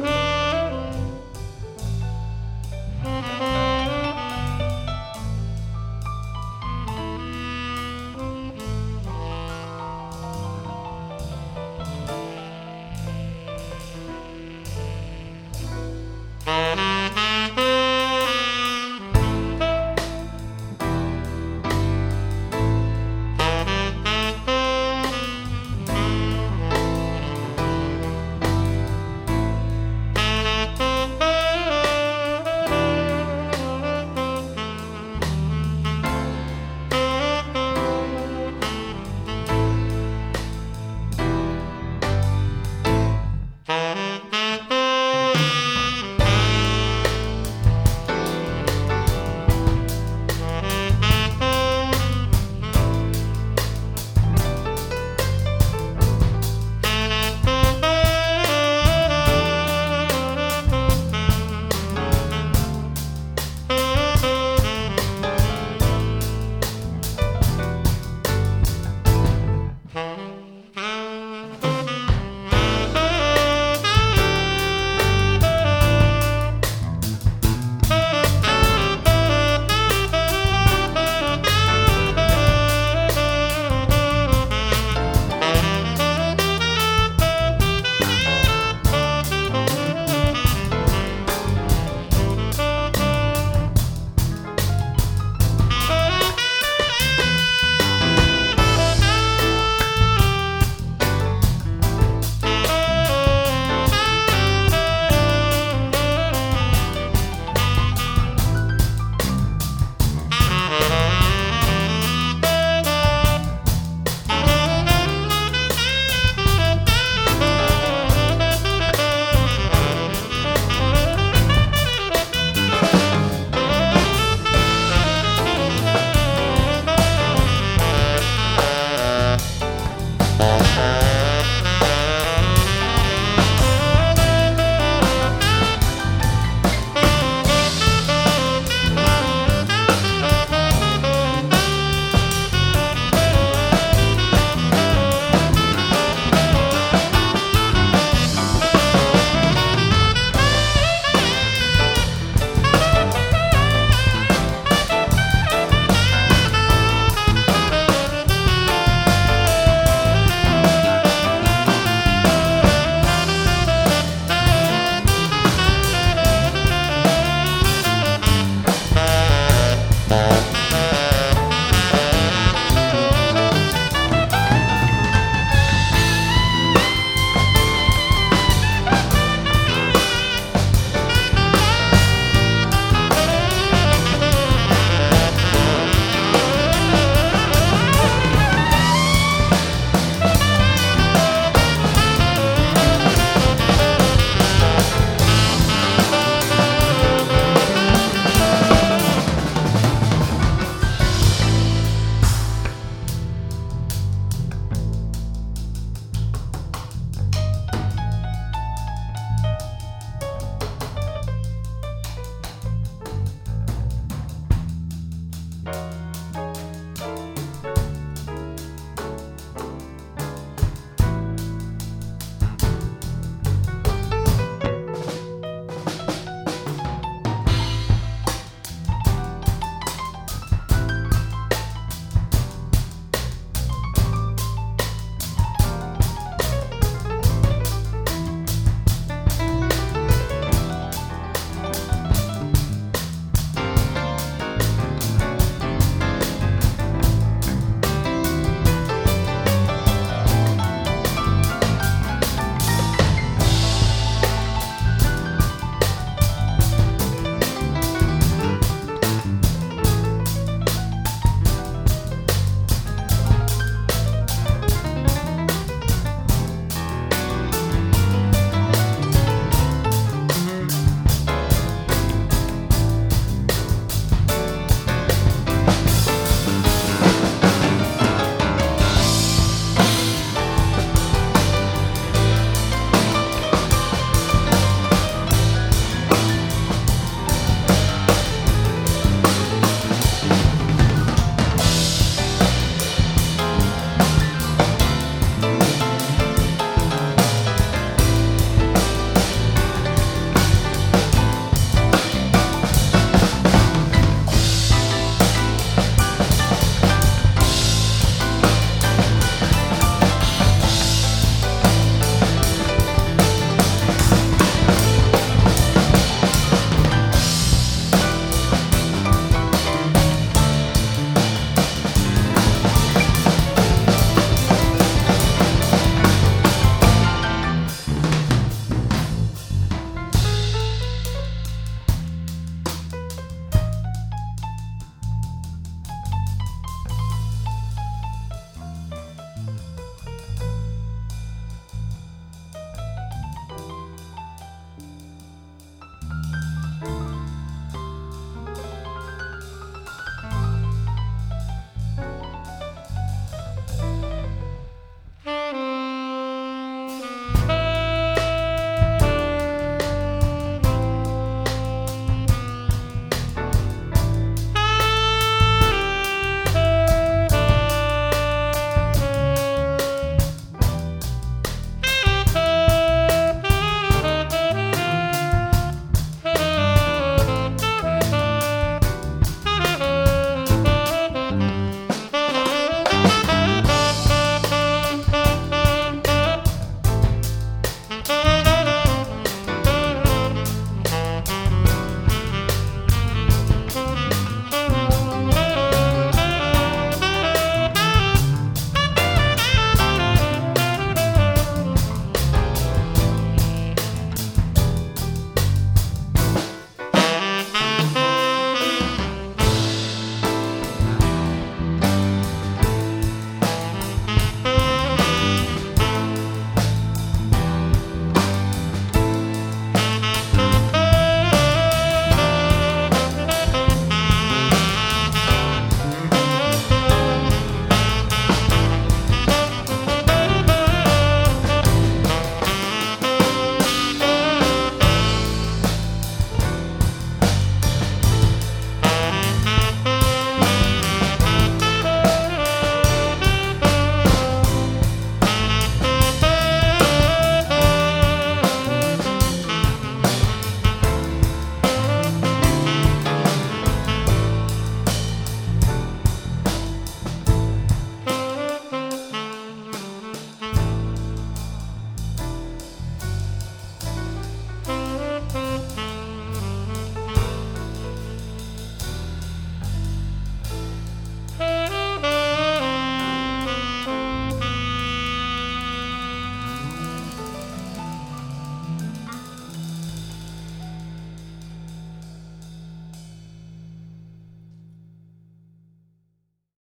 Bye.